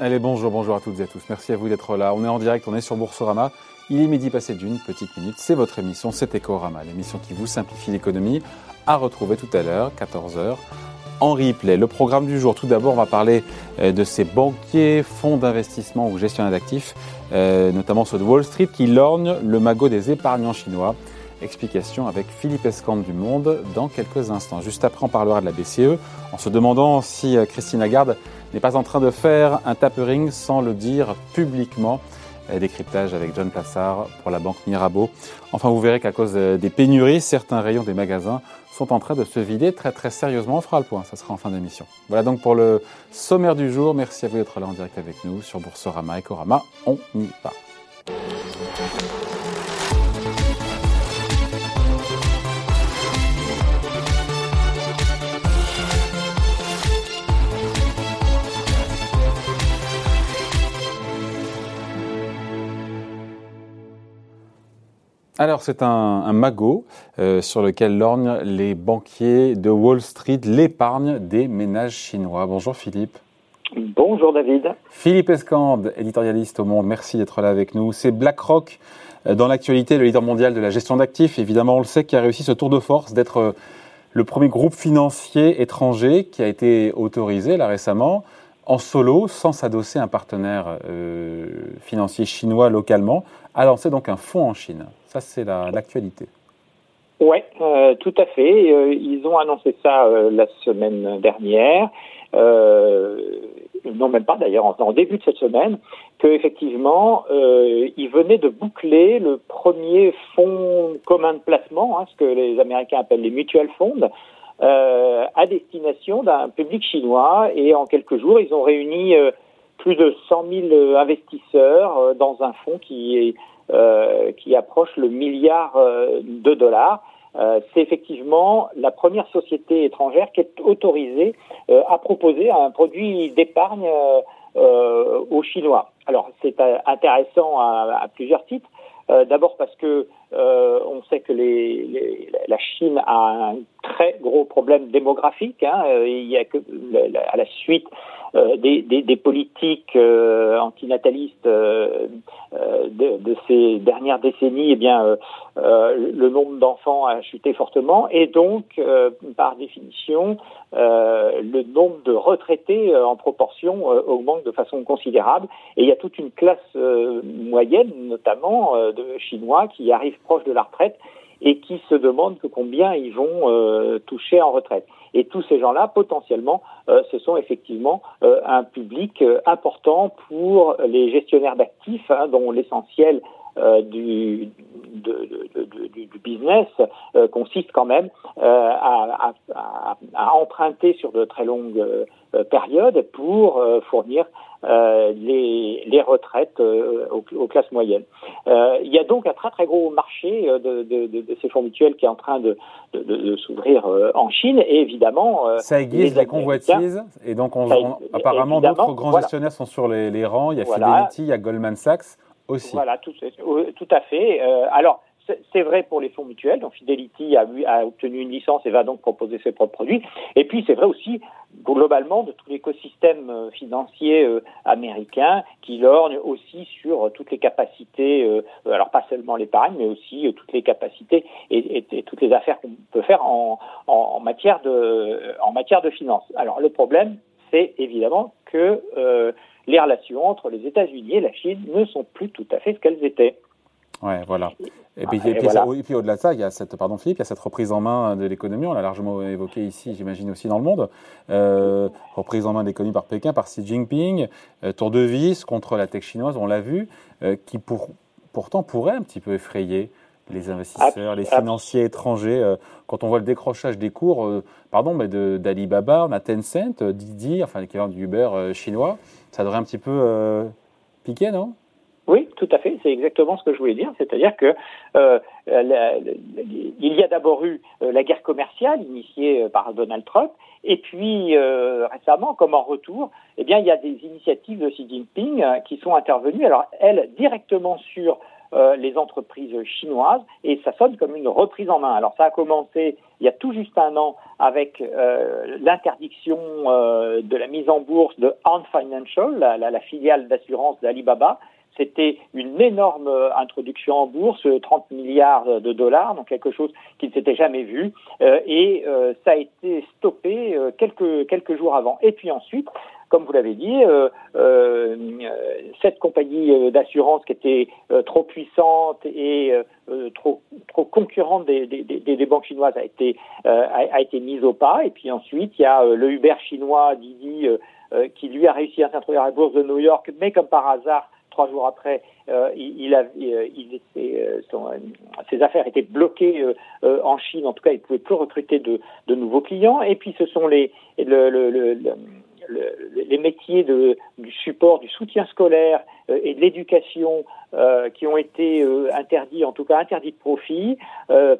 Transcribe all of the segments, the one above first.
Allez, bonjour, bonjour à toutes et à tous. Merci à vous d'être là. On est en direct, on est sur Boursorama. Il est midi passé d'une petite minute. C'est votre émission, c'est Ecorama, l'émission qui vous simplifie l'économie. À retrouver tout à l'heure, 14h, en replay. Le programme du jour, tout d'abord, on va parler euh, de ces banquiers, fonds d'investissement ou gestionnaires d'actifs, euh, notamment ceux de Wall Street, qui lorgnent le magot des épargnants chinois. Explication avec Philippe Escande du Monde dans quelques instants. Juste après, on parlera de la BCE en se demandant si euh, Christine Lagarde n'est pas en train de faire un tapering sans le dire publiquement. Décryptage avec John Plassard pour la banque Mirabeau. Enfin, vous verrez qu'à cause des pénuries, certains rayons des magasins sont en train de se vider très très sérieusement. On fera le point, ça sera en fin d'émission. Voilà donc pour le sommaire du jour. Merci à vous d'être là en direct avec nous sur Boursorama et Corama. On y va. Alors c'est un, magot euh, sur lequel lorgnent les banquiers de Wall Street, l'épargne des ménages chinois. Bonjour Philippe. Bonjour David. Philippe Escande, éditorialiste au Monde, merci d'être là avec nous. C'est BlackRock euh, dans l'actualité, le leader mondial de la gestion d'actifs. Évidemment, on le sait, qui a réussi ce tour de force d'être euh, le premier groupe financier étranger qui a été autorisé là récemment en solo, sans s'adosser à un partenaire financier chinois localement, a lancé donc un fonds en Chine. Ça, c'est l'actualité. oui, euh, tout à fait. Euh, ils ont annoncé ça euh, la semaine dernière. non, même pas d'ailleurs, en, début de cette semaine, qu'effectivement, ils venaient de boucler le premier fonds commun de placement, hein, ce que les Américains appellent les mutual funds, à destination d'un public chinois. Et en quelques jours, ils ont réuni plus de 100 000 investisseurs dans un fonds qui est euh, qui approche le milliard euh, de dollars. Euh, c'est effectivement la première société étrangère qui est autorisée à proposer un produit d'épargne aux Chinois. Alors c'est intéressant à, à, plusieurs titres. D'abord parce que on sait que la Chine a un très gros problème démographique. Hein. Que à la suite euh, des, politiques euh, antinatalistes euh, de, ces dernières décennies, eh bien, le nombre d'enfants a chuté fortement et donc, par définition, le nombre de retraités en proportion augmente de façon considérable. Et il y a toute une classe moyenne, notamment de Chinois, qui arrivent proche de la retraite et qui se demandent combien ils vont toucher en retraite. Et tous ces gens-là, potentiellement, euh, ce sont effectivement euh, un public euh, important pour les gestionnaires d'actifs, hein, dont l'essentiel du, business consiste quand même à, emprunter sur de très longues périodes pour fournir euh, les, les, retraites euh, aux, classes moyennes. Euh, il y a donc un très très gros marché de, de, de, ces fonds mutuels qui est en train de, s'ouvrir en Chine et évidemment ça aiguise les, convoitises et donc on, apparemment d'autres grands gestionnaires sont sur les, les rangs. Il y a Fidelity, il y a Goldman Sachs aussi. Voilà, tout, tout à fait. alors c'est vrai pour les fonds mutuels. Donc Fidelity a, obtenu une licence et va donc proposer ses propres produits. Et puis c'est vrai aussi globalement de tout l'écosystème euh, financier euh, américain qui lorgne aussi sur toutes les capacités, euh, alors pas seulement l'épargne, mais aussi toutes les capacités et, toutes les affaires qu'on peut faire en, matière de en finance. Alors le problème, c'est évidemment que les relations entre les États-Unis et la Chine ne sont plus tout à fait ce qu'elles étaient. Ouais, voilà. Et puis, et puis, au-delà de ça, il y a cette, pardon Philippe, il y a cette reprise en main de l'économie. On l'a largement évoqué ici, j'imagine aussi dans le monde. Euh, reprise en main de l'économie par Pékin, par Xi Jinping, euh, tour de vis contre la tech chinoise, on l'a vu, euh, qui pour, pourtant pourrait un petit peu effrayer les investisseurs, les financiers étrangers. Quand on voit le décrochage des cours, pardon, mais d'Alibaba, on a Tencent, Didi, enfin l'équivalent du Uber chinois, ça devrait un petit peu piquer, non? Tout à fait. C'est exactement ce que je voulais dire. C'est-à-dire que euh, il y a d'abord eu euh, la guerre commerciale initiée euh, par Donald Trump, et puis récemment, comme en retour, eh il y a des initiatives de Xi Jinping qui sont intervenues. Alors, elles directement sur les entreprises chinoises et ça sonne comme une reprise en main. Alors ça a commencé il y a tout juste un an avec l'interdiction de la mise en bourse de Ant Financial, la filiale d'assurance d'Alibaba, c'était une énorme euh, introduction en bourse, 30 euh, milliards de dollars, donc quelque chose qui ne s'était jamais vu. Euh, et ça a été stoppé quelques, jours avant. Et puis ensuite, comme vous l'avez dit, cette compagnie d'assurance qui était trop puissante et trop, concurrente des, banques chinoises a été, a, été mise au pas. Et puis ensuite, il y a le Uber chinois, Didi, qui lui a réussi à s'introduire à la bourse de New York, mais comme par hasard, trois jours après, euh, il, a, euh, il euh, ses affaires étaient bloquées en Chine. En tout cas, il ne pouvait plus recruter de, de, nouveaux clients. Et puis, ce sont les, le, le, le, les métiers de, du support, du soutien scolaire et de l'éducation qui ont été interdits, en tout cas interdits de profit.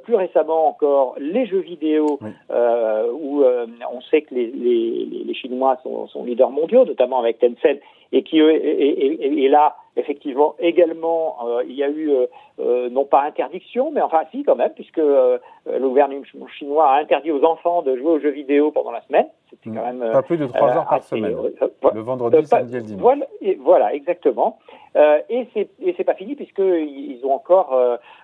plus récemment encore, les jeux vidéo, où on sait que les, les, les Chinois sont, sont, leaders mondiaux, notamment avec Tencent, et qui est là effectivement également euh, il y a eu euh, euh, non pas interdiction mais enfin si quand même puisque le gouvernement chinois a interdit aux enfants de jouer aux jeux vidéo pendant la semaine. C'était quand même pas plus de trois heures par semaine. le vendredi samedi et le dimanche. voilà, voilà exactement. Et c'est et c'est pas fini puisqu'ils ils ont encore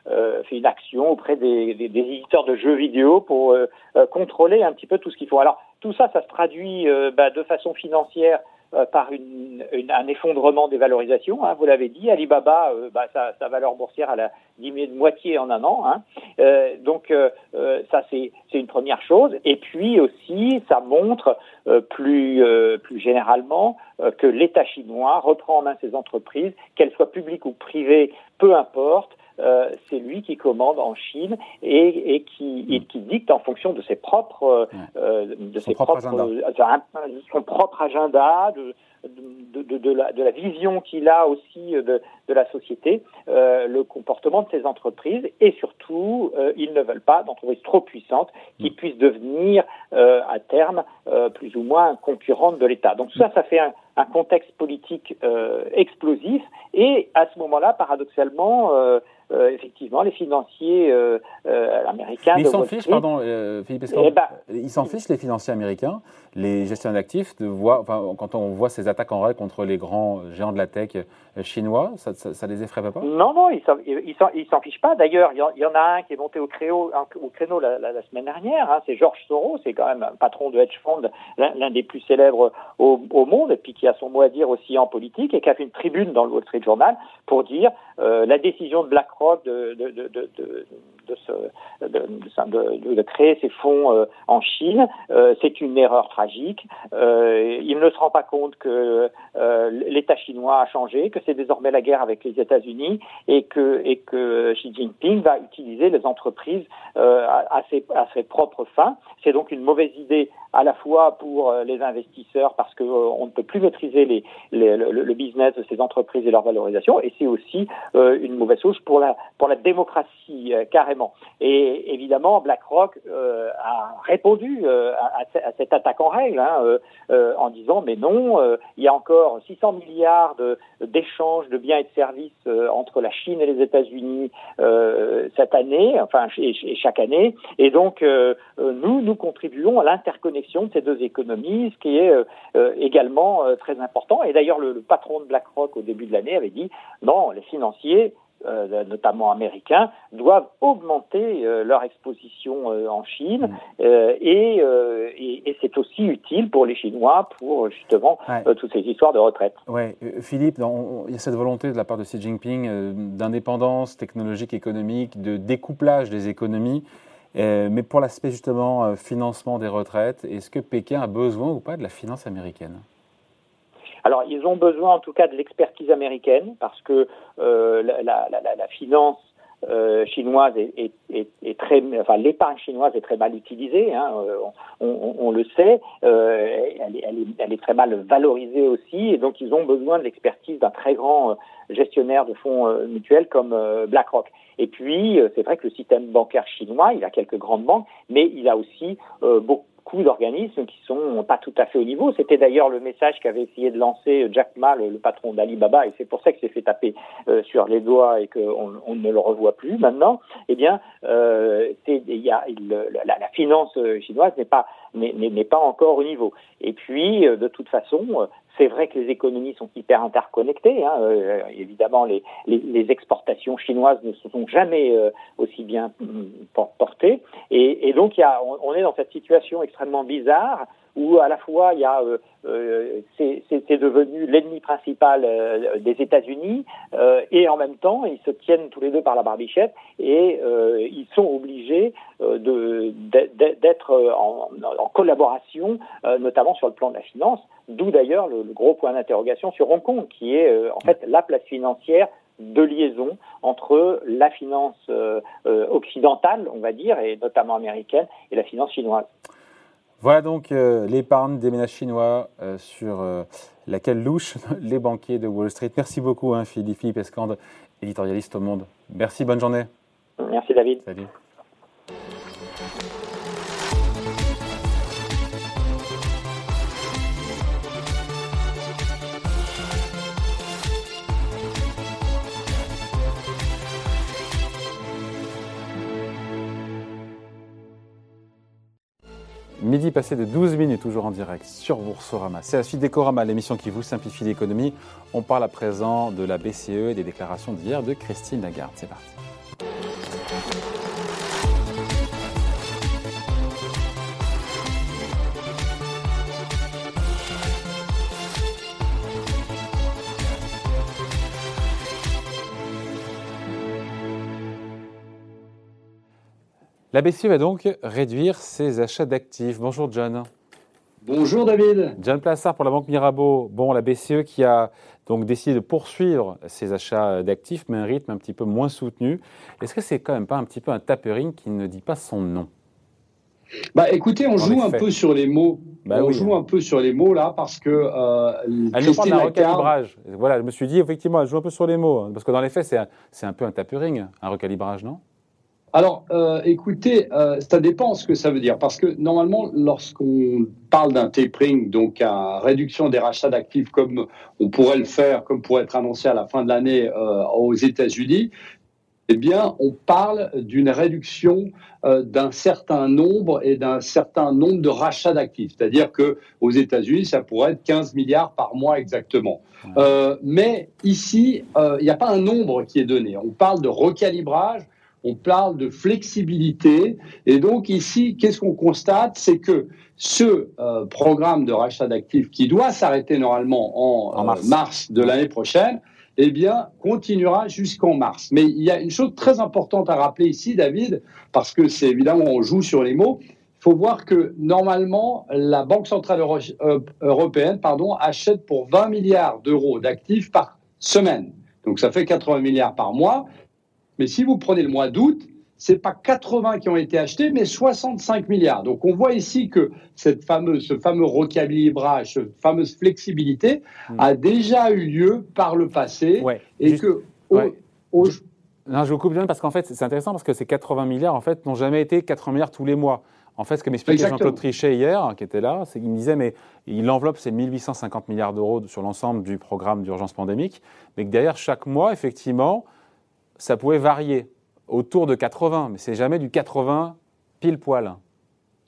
fait une action auprès des, des, des, éditeurs de jeux vidéo pour contrôler un petit peu tout ce qu'ils font alors tout ça ça se traduit bah, de façon financière euh, par une, un effondrement des valorisations. Hein, vous l'avez dit, Alibaba, euh, bah, sa, valeur boursière elle a diminué de moitié en un an. Hein. Euh, donc euh, ça c'est une première chose. Et puis aussi, ça montre plus plus généralement que l'État chinois reprend en main ses entreprises, qu'elles soient publiques ou privées, peu importe. Euh, c'est lui qui commande en Chine et, et, qui, et, qui, dicte en fonction de ses propres, euh, de son ses propre propres, agenda. son propre agenda, de, de, de, de, la, de la, vision qu'il a aussi de, la société, euh, le comportement de ces entreprises et surtout, euh, ils ne veulent pas d'entreprises trop puissantes qui mm. puissent devenir euh, à terme plus ou moins concurrentes de l'État. Donc ça, ça fait un, un contexte politique explosif et à ce moment-là, paradoxalement, euh, effectivement, les financiers euh, euh, américains. Mais ils s'en fichent, pardon, Philippe eh ben, ils s'en fichent, les financiers américains, les gestionnaires d'actifs, quand on voit ces attaques en règle contre les grands géants de la tech chinois, ça, ça, les effraie pas? Non, non, ils ne s'en fichent pas. D'ailleurs, il y, en a un qui est monté au, créneau, au créneau la, semaine dernière, hein, c'est Georges Soros, c'est quand même un patron de hedge fund, l'un des plus célèbres au, monde, et puis qui a son mot à dire aussi en politique, et qui a fait une tribune dans le Wall Street Journal pour dire la décision de BlackRock de, de, créer ces fonds euh, en Chine. Euh, c'est une erreur tragique. Euh, il ne se rend pas compte que l'État chinois a changé, que c'est désormais la guerre avec les États-Unis et que, Xi Jinping va utiliser les entreprises à, ses, à ses propres fins. C'est donc une mauvaise idée à la fois pour les investisseurs parce qu'on ne peut plus maîtriser les, le, le, business de ces entreprises et leur valorisation, et c'est aussi une mauvaise chose pour la, pour la démocratie carrément. Et évidemment, BlackRock euh, a répondu euh, à, à, cette attaque en règle hein, euh, euh en disant mais non, euh, il y a encore 600 milliards d'échanges de, biens et de services entre la Chine et les États-Unis cette année, enfin et, chaque année, et donc nous nous contribuons à l'interconnexion de ces deux économies, ce qui est également très important. Et d'ailleurs, le, le patron de BlackRock au début de l'année avait dit non, les financiers euh, notamment américains, doivent augmenter euh, leur exposition euh, en Chine mm. et, et, c'est aussi utile pour les Chinois pour justement toutes ces histoires de retraite. Ouais, Philippe, il y a cette volonté de la part de Xi Jinping d'indépendance technologique, économique, de découplage des économies. Mais pour l'aspect justement financement des retraites, est-ce que Pékin a besoin ou pas de la finance américaine? Alors, ils ont besoin en tout cas de l'expertise américaine parce que euh, la, finance euh, chinoise est, très, enfin l'épargne chinoise est très mal utilisée, hein, euh, on, le sait, euh, elle, est, très mal valorisée aussi, et donc ils ont besoin de l'expertise d'un très grand euh, gestionnaire de fonds mutuels comme BlackRock. Et puis c'est vrai que le système bancaire chinois, il a quelques grandes banques, mais il a aussi beaucoup d'organismes qui sont pas tout à fait au niveau. C'était d'ailleurs le message qu'avait essayé de lancer Jack Ma, le, patron d'Alibaba, et c'est pour ça qu'il s'est fait taper euh, sur les doigts et qu'on on ne le revoit plus maintenant. Eh bien, euh, la, finance chinoise n'est pas n'est pas encore au niveau. Et puis, de toute façon, c'est vrai que les économies sont hyper interconnectées. Hein. Euh, évidemment, les, les, exportations chinoises ne se sont jamais euh, aussi bien mm, portées. Et, et donc, y a, on, est dans cette situation extrêmement bizarre où à la fois il y a euh, euh c'est devenu l'ennemi principal euh, des États-Unis euh, et en même temps ils se tiennent tous les deux par la barbichette et ils sont obligés d'être en, en, collaboration, notamment sur le plan de la finance. D'où d'ailleurs le, le, gros point d'interrogation sur Hong Kong, qui est en fait la place financière de liaison entre la finance occidentale, on va dire, et notamment américaine, et la finance chinoise. Voilà donc euh, l'épargne des ménages chinois euh, sur euh, laquelle louchent les banquiers de Wall Street. Merci beaucoup, hein, Philippe, Philippe Escande, éditorialiste au Monde. Merci, bonne journée. Merci, David. Salut. Midi passé de 12 minutes, toujours en direct sur Boursorama. C'est la suite d'Ecorama, l'émission qui vous simplifie l'économie. On parle à présent de la BCE et des déclarations d'hier de Christine Lagarde. C'est parti. La BCE va donc réduire ses achats d'actifs. Bonjour John. Bonjour David. John Plassard pour la Banque Mirabeau. Bon, la BCE qui a donc décidé de poursuivre ses achats d'actifs, mais à un rythme un petit peu moins soutenu. Est-ce que c'est quand même pas un petit peu un tapering qui ne dit pas son nom? Bah écoutez, on joue un peu sur les mots. Bah on joue un peu sur les mots là parce que euh, parle d'un recalibrage. Voilà, je me suis dit effectivement, elle joue un peu sur les mots hein, parce que dans les faits, c'est un, un, peu un tapering, un recalibrage, non? Alors, euh, écoutez, euh, ça dépend ce que ça veut dire, parce que normalement, lorsqu'on parle d'un tapering, donc à réduction des rachats d'actifs, comme on pourrait le faire, comme pourrait être annoncé à la fin de l'année euh, aux États-Unis, eh bien, on parle d'une réduction d'un certain nombre et d'un certain nombre de rachats d'actifs. C'est-à-dire que aux États-Unis, ça pourrait être 15 milliards par mois exactement. mais ici, il n'y a pas un nombre qui est donné. On parle de recalibrage on parle de flexibilité. Et donc ici, qu'est-ce qu'on constate? C'est que ce euh, programme de rachat d'actifs qui doit s'arrêter normalement en, euh, mars. de l'année prochaine, eh bien, continuera jusqu'en mars. Mais il y a une chose très importante à rappeler ici, David, parce que c'est évidemment, on joue sur les mots. Il faut voir que normalement, la Banque centrale euh, européenne pardon, achète pour 20 milliards d'euros d'actifs par semaine. Donc ça fait 80 milliards par mois. Mais si vous prenez le mois d'août, c'est pas 80 qui ont été achetés, mais 65 milliards. Donc on voit ici que cette fameuse, ce fameux recalibrage, cette fameuse flexibilité hmm. a déjà eu lieu par le passé et que non, je vous coupe bien parce qu'en fait, c'est intéressant parce que ces 80 milliards, en fait, n'ont jamais été 80 milliards tous les mois. En fait, ce que m'expliquait Jean-Claude Trichet hier, qui était là, c'est qu'il me disait, mais l'enveloppe, c'est 1850 milliards d'euros sur l'ensemble du programme d'urgence pandémique, mais que derrière chaque mois, effectivement, ça pouvait varier autour de 80, mais c'est jamais du 80 pile poil.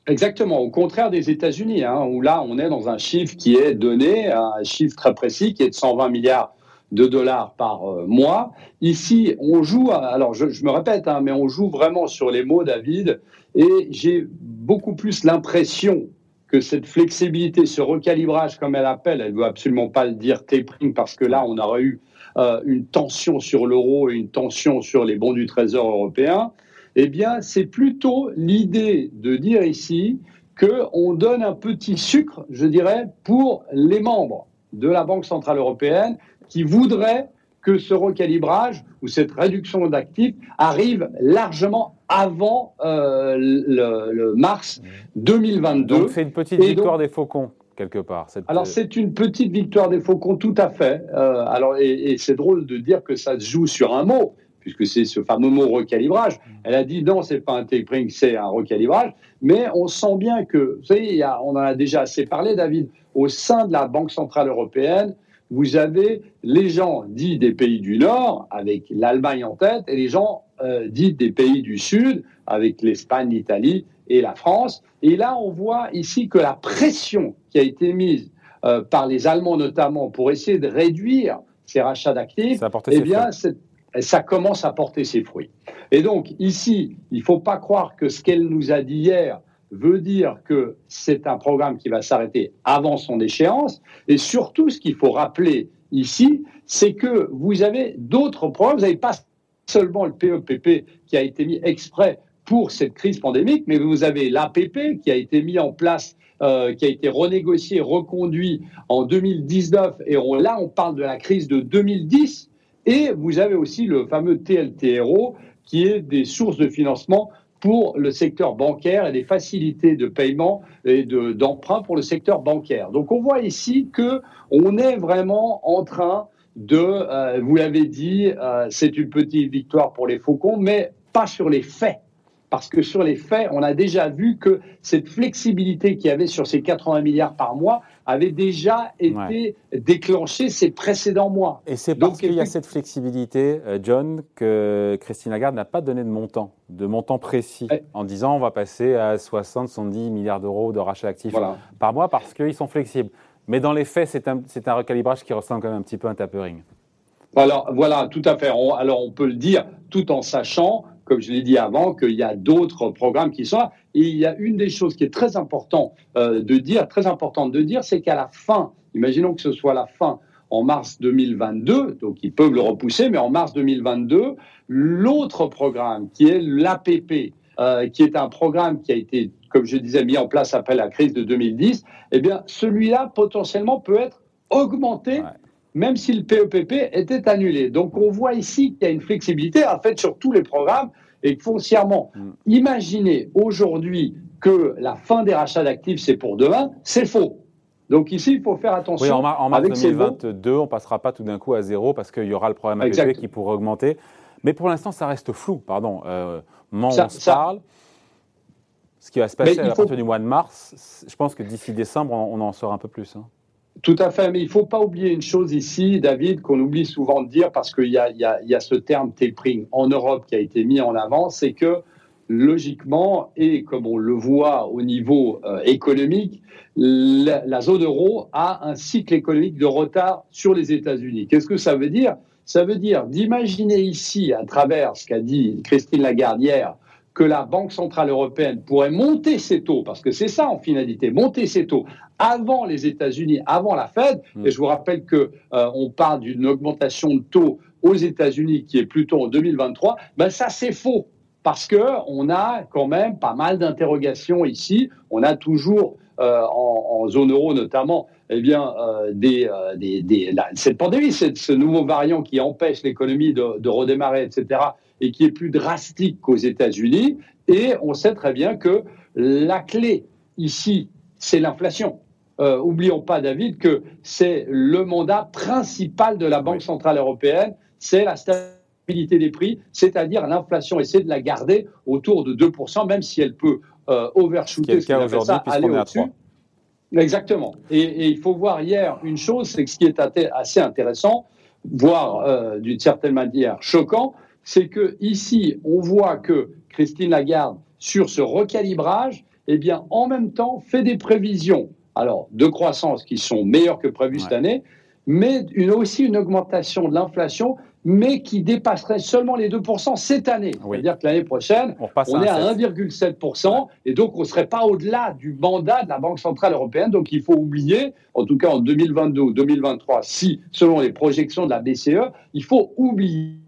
Exactement, au contraire des États-Unis, hein, où là on est dans un chiffre qui est donné, un chiffre très précis qui est de 120 milliards de dollars par euh, mois. Ici, on joue, alors je, me répète, hein, mais on joue vraiment sur les mots, David, et j'ai beaucoup plus l'impression que cette flexibilité, ce recalibrage, comme elle appelle, elle ne veut absolument pas le dire tapering, parce que là, on aurait eu euh, une tension sur l'euro et une tension sur les bons du Trésor européen, eh bien, c'est plutôt l'idée de dire ici qu'on donne un petit sucre, je dirais, pour les membres de la Banque Centrale Européenne qui voudraient que ce recalibrage ou cette réduction d'actifs arrive largement avant euh, le, mars 2022. Donc c'est une petite victoire des faucons quelque part. Alors euh, c'est une petite victoire des Faucons, tout à fait. Euh, alors et, c'est drôle de dire que ça se joue sur un mot, puisque c'est ce fameux mot recalibrage. Elle a dit non, c'est pas un tapering, c'est un recalibrage. Mais on sent bien que, vous savez, on en a déjà assez parlé, David, au sein de la Banque Centrale Européenne, vous avez les gens dits des pays du Nord, avec l'Allemagne en tête, et les gens euh, dits des pays du Sud, avec l'Espagne, l'Italie et la France. Et là, on voit ici que la pression qui a été mise euh, par les Allemands notamment pour essayer de réduire ces rachats d'actifs, eh bien, ça commence à porter ses fruits. Et donc, ici, il ne faut pas croire que ce qu'elle nous a dit hier veut dire que c'est un programme qui va s'arrêter avant son échéance. Et surtout, ce qu'il faut rappeler ici, c'est que vous avez d'autres programmes. Vous n'avez pas seulement le PEPP e qui a été mis exprès pour cette crise pandémique, mais vous avez l'APP qui a été mis en place, euh, qui a été renégocié, reconduit en 2019, et là on parle de la crise de 2010, et vous avez aussi le fameux TLTRO qui est des sources de financement pour le secteur bancaire et des facilités de paiement et d'emprunt pour le secteur bancaire. Donc on voit ici que on est vraiment en train de, euh, vous l'avez dit, euh, c'est une petite victoire pour les faucons, mais pas sur les faits. Parce que sur les faits, on a déjà vu que cette flexibilité qu'il y avait sur ces 80 milliards par mois avait déjà été déclenchée ces précédents mois. Et c'est parce qu'il y a cette flexibilité, euh, John, que Christine Lagarde n'a pas donné de montant, de montant précis, en disant on va passer à 60, 70 milliards d'euros de rachat d'actifs par mois parce qu'ils sont flexibles. Mais dans les faits, c'est un, un, recalibrage qui ressemble quand même un petit peu à un tapering. Alors voilà, tout à fait. alors on peut le dire tout en sachant comme je l'ai dit avant, qu'il y a d'autres programmes qui sont là. Et il y a une des choses qui est très importante euh, de dire, très importante de dire, c'est qu'à la fin, imaginons que ce soit la fin en mars 2022, donc ils peuvent le repousser, mais en mars 2022, l'autre programme qui est l'APP, euh, qui est un programme qui a été, comme je disais, mis en place après la crise de 2010, eh bien, celui-là potentiellement peut être augmenté même si le PEPP était annulé. Donc on voit ici qu'il y a une flexibilité en fait sur tous les programmes et foncièrement, mm. imaginez aujourd'hui que la fin des rachats d'actifs c'est pour demain, c'est faux. Donc ici, il faut faire attention. Oui, en, mars 2022, on passera pas tout d'un coup à zéro parce qu'il y aura le programme APP qui pourrait augmenter. Mais pour l'instant, ça reste flou. Pardon. Euh, on se parle, ce qui va se passer à partir du mois de mars, je pense que d'ici décembre, on, en saura un peu plus. Hein. Tout à fait, mais il ne faut pas oublier une chose ici, David, qu'on oublie souvent de dire parce qu'il y, y, a, ce terme tapering en Europe qui a été mis en avant, c'est que logiquement, et comme on le voit au niveau euh, économique, la, la, zone euro a un cycle économique de retard sur les États-Unis. Qu'est-ce que ça veut dire? Ça veut dire d'imaginer ici, à travers ce qu'a dit Christine Lagarde hier, que la Banque Centrale Européenne pourrait monter ses taux, parce que c'est ça en finalité, monter ses taux avant les États-Unis, avant la Fed. Mm. Et je vous rappelle que euh, on parle d'une augmentation de taux aux États-Unis qui est plutôt en 2023. Ben ça c'est faux parce que on a quand même pas mal d'interrogations ici. On a toujours euh, en, zone euro notamment, eh bien, euh, des, des, des cette pandémie, ce nouveau variant qui empêche l'économie de, de redémarrer, etc et qui est plus drastique qu'aux États-Unis. Et on sait très bien que la clé ici, c'est l'inflation. Euh, oublions pas, David, que c'est le mandat principal de la Banque Centrale Européenne, c'est la stabilité des prix, c'est-à-dire l'inflation, essayer de la garder autour de 2%, même si elle peut euh, overshooter, ce ça, aller au-dessus. Exactement. Et, il faut voir hier une chose, c'est que ce qui est assez intéressant, voire euh, d'une certaine manière choquant, c'est que ici, on voit que Christine Lagarde, sur ce recalibrage, eh bien, en même temps, fait des prévisions, alors de croissance qui sont meilleures que prévues cette année, mais une, aussi une augmentation de l'inflation, mais qui dépasserait seulement les 2% cette année. C'est-à-dire que l'année prochaine, on, est à 1,7%, et donc on ne serait pas au-delà du mandat de la Banque Centrale Européenne. Donc il faut oublier, en tout cas en 2022 ou 2023, si, selon les projections de la BCE, il faut oublier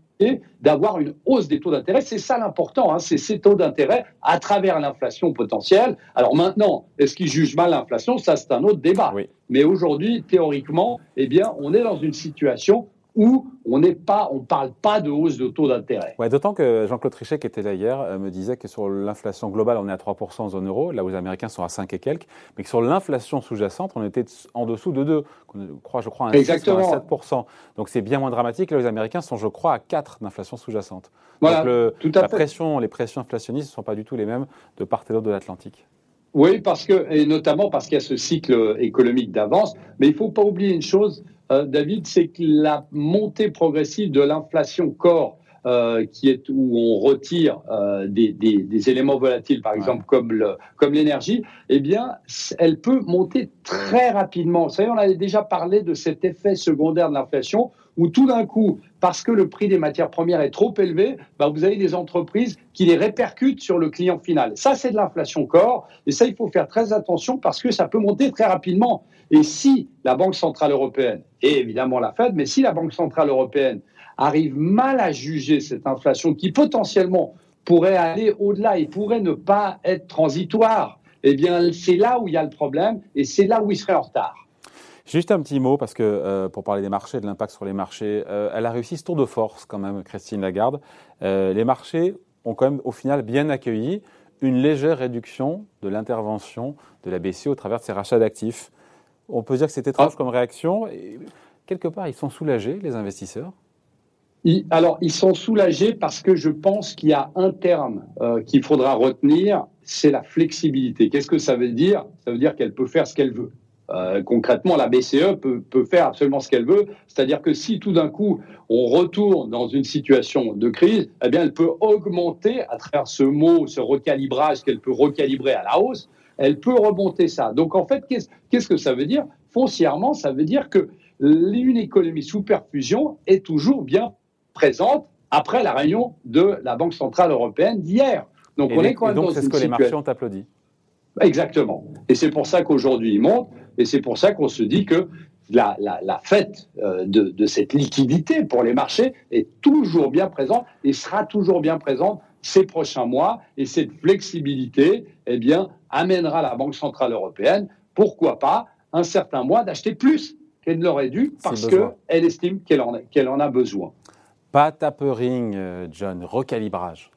d'avoir une hausse des taux d'intérêt. C'est ça l'important, hein, c'est ces taux d'intérêt à travers l'inflation potentielle. Alors maintenant, est-ce qu'ils jugent mal l'inflation? Ça, c'est un autre débat. Mais aujourd'hui, théoriquement, eh bien, on est dans une situation où on n'est pas, on parle pas de hausse de taux d'intérêt. Ouais, D'autant que Jean-Claude Trichet, qui était là hier, euh, me disait que sur l'inflation globale, on est à 3% en zone euro, là où les Américains sont à 5 et quelques, mais que sur l'inflation sous-jacente, on était en dessous de 2, je crois, je crois, à, 6, à 7%. Donc c'est bien moins dramatique. Là, les Américains sont, je crois, à 4 d'inflation sous-jacente. Voilà, Donc tout à la fait. pression, les pressions inflationnistes ne sont pas du tout les mêmes de part et d'autre de l'Atlantique. Oui, parce que, et notamment parce qu'il y a ce cycle économique d'avance. Mais il ne faut pas oublier une chose, euh, David, c'est que la montée progressive de l'inflation corps, euh, qui est où on retire euh, des, des, des, éléments volatiles, par exemple comme le, comme l'énergie, eh bien, elle peut monter très rapidement. Vous savez, on avait déjà parlé de cet effet secondaire de l'inflation, où tout d'un coup, parce que le prix des matières premières est trop élevé, bah, vous avez des entreprises qui les répercutent sur le client final. Ça, c'est de l'inflation corps, et ça, il faut faire très attention parce que ça peut monter très rapidement. Et si la Banque centrale européenne, et évidemment la Fed, mais si la Banque centrale européenne arrive mal à juger cette inflation qui potentiellement pourrait aller au-delà et pourrait ne pas être transitoire, eh bien, c'est là où il y a le problème et c'est là où il serait en retard. Juste un petit mot, parce que euh, pour parler des marchés, de l'impact sur les marchés, euh, elle a réussi ce tour de force quand même, Christine Lagarde. Euh, les marchés ont quand même au final bien accueilli une légère réduction de l'intervention de la BCE au travers de ses rachats d'actifs. On peut dire que c'est étrange ah. comme réaction. Et quelque part, ils sont soulagés, les investisseurs? Alors, ils sont soulagés parce que je pense qu'il y a un terme euh, qu'il faudra retenir, c'est la flexibilité. Qu'est-ce que ça veut dire? Ça veut dire qu'elle peut faire ce qu'elle veut. Euh, concrètement, la BCE peut, peut faire absolument ce qu'elle veut. C'est-à-dire que si tout d'un coup on retourne dans une situation de crise, eh bien, elle peut augmenter à travers ce mot, ce recalibrage qu'elle peut recalibrer à la hausse, elle peut remonter ça. Donc en fait, qu'est-ce que ça veut dire? Foncièrement, ça veut dire que une économie sous perfusion est toujours bien présente après la réunion de la Banque centrale européenne d'hier. Donc et on les, est quand même donc c'est ce que les marchés ont applaudi. Exactement. Et c'est pour ça qu'aujourd'hui ils montent. Et c'est pour ça qu'on se dit que la, la, la fête euh, de, de, cette liquidité pour les marchés est toujours bien présente et sera toujours bien présente ces prochains mois. Et cette flexibilité, eh bien, amènera la Banque Centrale Européenne, pourquoi pas, un certain mois d'acheter plus qu'elle ne l'aurait dû parce qu'elle estime qu'elle en, qu en, a besoin. Pas tapering, John, recalibrage.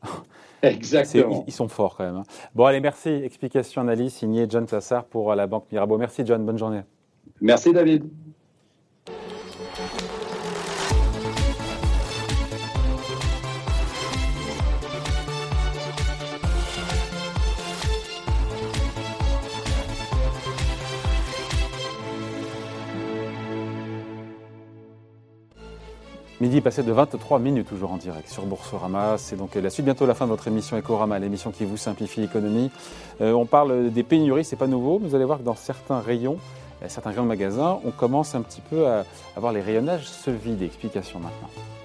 Exactement. Ils sont forts quand même. Hein. Bon, allez, merci. Explication, analyse signée John Sassar pour la Banque Mirabeau. Merci, John. Bonne journée. Merci, David. Midi passé de 23 minutes, toujours en direct sur Boursorama. C'est donc la suite, bientôt la fin de votre émission Ecorama, l'émission qui vous simplifie l'économie. Euh, on parle des pénuries, c'est pas nouveau. Vous allez voir que dans certains rayons, certains rayons de magasins, on commence un petit peu à avoir les rayonnages se vider. Explication maintenant.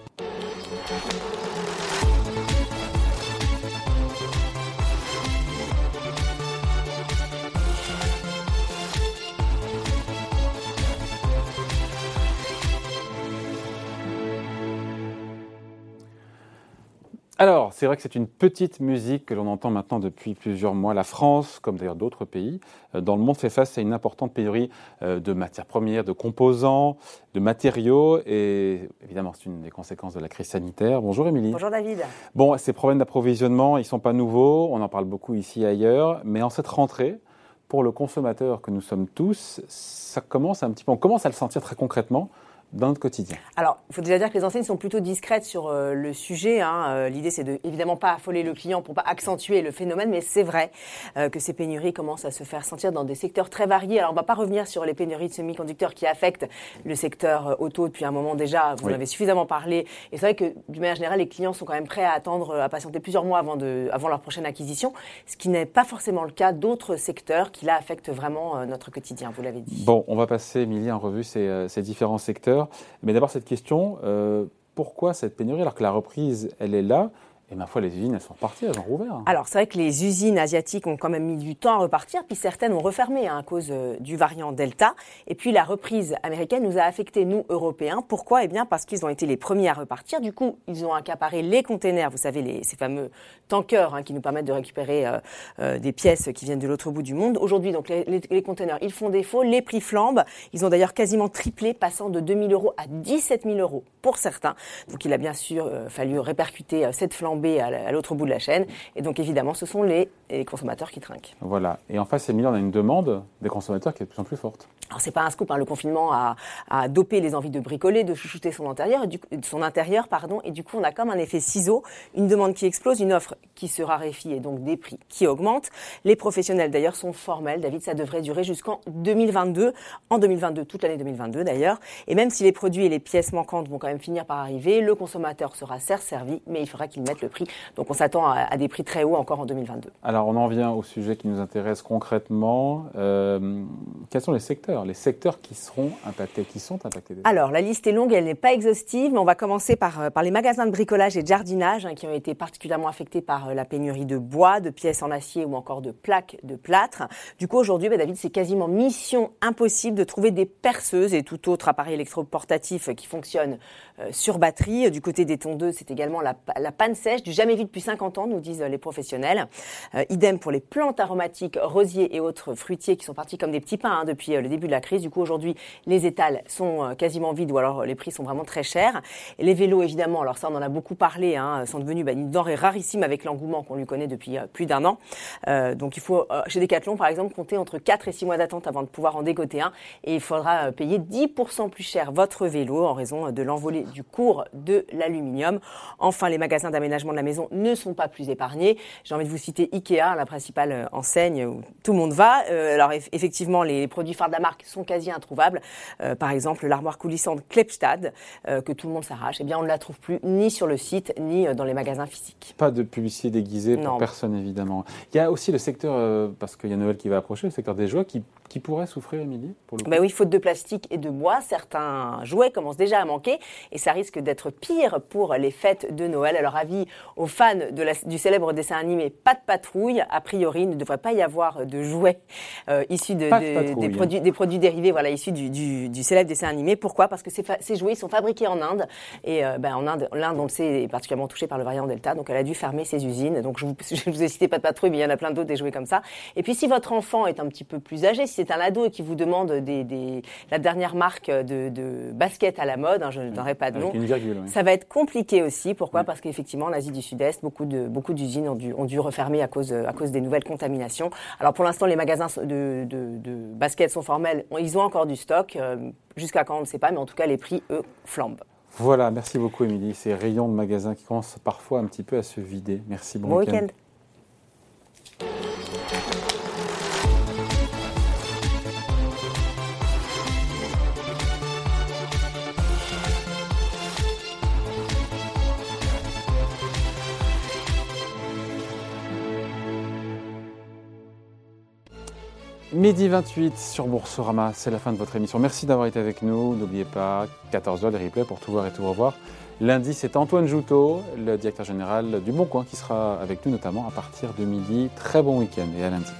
C'est vrai que c'est une petite musique que l'on entend maintenant depuis plusieurs mois. La France, comme d'ailleurs d'autres pays dans le monde, fait face à une importante pénurie de matières premières, de composants, de matériaux. Et évidemment, c'est une des conséquences de la crise sanitaire. Bonjour Émilie. Bonjour David. Bon, ces problèmes d'approvisionnement, ils ne sont pas nouveaux. On en parle beaucoup ici et ailleurs. Mais en cette rentrée, pour le consommateur que nous sommes tous, ça commence un petit peu, on commence à le sentir très concrètement dans notre quotidien Alors, il faut déjà dire que les enseignes sont plutôt discrètes sur euh, le sujet. Hein. Euh, L'idée, c'est de évidemment pas affoler le client pour pas accentuer le phénomène, mais c'est vrai euh, que ces pénuries commencent à se faire sentir dans des secteurs très variés. Alors, on va pas revenir sur les pénuries de semi-conducteurs qui affectent le secteur auto depuis un moment déjà. Vous oui. en avez suffisamment parlé. Et c'est vrai que, d'une manière générale, les clients sont quand même prêts à attendre, à patienter plusieurs mois avant, de, avant leur prochaine acquisition, ce qui n'est pas forcément le cas d'autres secteurs qui, là, affectent vraiment notre quotidien, vous l'avez dit. Bon, on va passer, Emilie, en revue ces, ces différents secteurs. Mais d'abord, cette question, euh, pourquoi cette pénurie alors que la reprise, elle est là Et ma foi, les usines, elles sont reparties, elles ont rouvert. Alors, c'est vrai que les usines asiatiques ont quand même mis du temps à repartir, puis certaines ont refermé hein, à cause euh, du variant Delta. Et puis, la reprise américaine nous a affectés, nous, Européens. Pourquoi? Eh bien, parce qu'ils ont été les premiers à repartir. Du coup, ils ont accaparé les containers, vous savez, ces fameux tankers hein, qui nous permettent de récupérer euh, euh, des pièces qui viennent de l'autre bout du monde. Aujourd'hui, donc, les, les, containers, ils font défaut, les prix flambent. Ils ont d'ailleurs quasiment triplé, passant de 2 000 euros à 17 000 euros pour certains. Donc, il a bien sûr fallu répercuter cette à l'autre bout de la chaîne. Et donc, évidemment, ce sont les, les consommateurs qui trinquent. Voilà. Et en face, Emilie, on a une demande des consommateurs qui est de plus en plus forte. Alors c'est pas un scoop, hein. le confinement a, a, dopé les envies de bricoler, de chouchouter son intérieur, et du, son intérieur, pardon, et du coup on a comme un effet ciseau, une demande qui explose, une offre qui se raréfie et donc des prix qui augmentent. Les professionnels d'ailleurs sont formels, David, ça devrait durer jusqu'en 2022, en 2022, toute l'année 2022 d'ailleurs, et même si les produits et les pièces manquantes vont quand même finir par arriver, le consommateur sera certes servi, mais il faudra qu'il mette le prix. Donc on s'attend à, à, des prix très hauts encore en 2022. Alors on en vient au sujet qui nous intéresse concrètement. Euh, quels sont les secteurs? Les secteurs qui seront impactés, qui sont impactés. Alors, la liste est longue, elle n'est pas exhaustive, mais on va commencer par, par les magasins de bricolage et de jardinage hein, qui ont été particulièrement affectés par la pénurie de bois, de pièces en acier ou encore de plaques de plâtre. Du coup, aujourd'hui, bah, David, c'est quasiment mission impossible de trouver des perceuses et tout autre appareil électroportatif qui fonctionne euh, sur batterie. Du côté des tondeuses, c'est également la, la, panne sèche, du jamais vu depuis 50 ans, nous disent les professionnels. Euh, idem pour les plantes aromatiques, rosiers et autres fruitiers qui sont partis comme des petits pains hein, depuis le début de la crise. Du coup, aujourd'hui, les étals sont quasiment vides ou alors les prix sont vraiment très chers. Les vélos, évidemment, alors ça, on en a beaucoup parlé, hein, sont devenus bah, une denrée rarissime avec l'engouement qu'on lui connaît depuis euh, plus d'un an. Euh, donc, il faut, euh, chez Decathlon, par exemple, compter entre 4 et 6 mois d'attente avant de pouvoir en dégoter un. Et il faudra payer 10% plus cher votre vélo en raison de l'envolée du cours de l'aluminium. Enfin, les magasins d'aménagement de la maison ne sont pas plus épargnés. J'ai envie de vous citer Ikea, la principale enseigne où tout le monde va. alors, effectivement, les produits phares de la marque sont quasi introuvables. Euh, par exemple, l'armoire coulissante Klepstad, euh, que tout le monde s'arrache, eh bien, on ne la trouve plus ni sur le site, ni dans les magasins physiques. Pas de publicité déguisée pour non. personne, évidemment. Il y a aussi le secteur, euh, parce qu'il y a Noël qui va approcher, le secteur des jouets qui, qui pourrait souffrir, Émilie pour le coup. Ben oui, faute de plastique et de bois, certains jouets commencent déjà à manquer et ça risque d'être pire pour les fêtes de Noël. Alors, avis aux fans de la, du célèbre dessin animé Pas de patrouille, a priori, il ne devrait pas y avoir de jouets euh, issus de, de, des, produits, des produits dérivés voilà, issus du, du, du, célèbre dessin animé. Pourquoi? Parce que ces, ces, jouets sont fabriqués en Inde. Et euh, ben, en Inde, l'Inde, on le sait, est particulièrement touchée par le variant Delta. Donc, elle a dû fermer ses usines. Donc, je vous, je vous ai cité pas de patrouille, mais il y en a plein d'autres des jouets comme ça. Et puis, si votre enfant est un petit peu plus âgé, si c'est un ado et qui vous demande des, des, la dernière marque de, de, basket à la mode, hein, je ne donnerai pas de nom, virgule, ça va être compliqué aussi. Pourquoi Parce qu'effectivement, en Asie du Sud-Est, beaucoup de beaucoup d'usines ont dû, ont dû refermer à cause, à cause des nouvelles contaminations. Alors, pour l'instant, les magasins de, de, de basket sont formels. Ils ont encore du stock. Euh, Jusqu'à quand, on ne sait pas, mais en tout cas, les prix, eux, flambent. Voilà, merci beaucoup, Émilie. Ces rayons de magasins qui commencent parfois un petit peu à se vider. Merci, bon, bon week-end. Week Midi 28 sur Boursorama, c'est la fin de votre émission. Merci d'avoir été avec nous. N'oubliez pas, 14h, les replays pour tout voir et tout revoir. Lundi, c'est Antoine Joutot, le directeur général du Bon Coin, qui sera avec nous notamment à partir de midi. Très bon week-end et à lundi.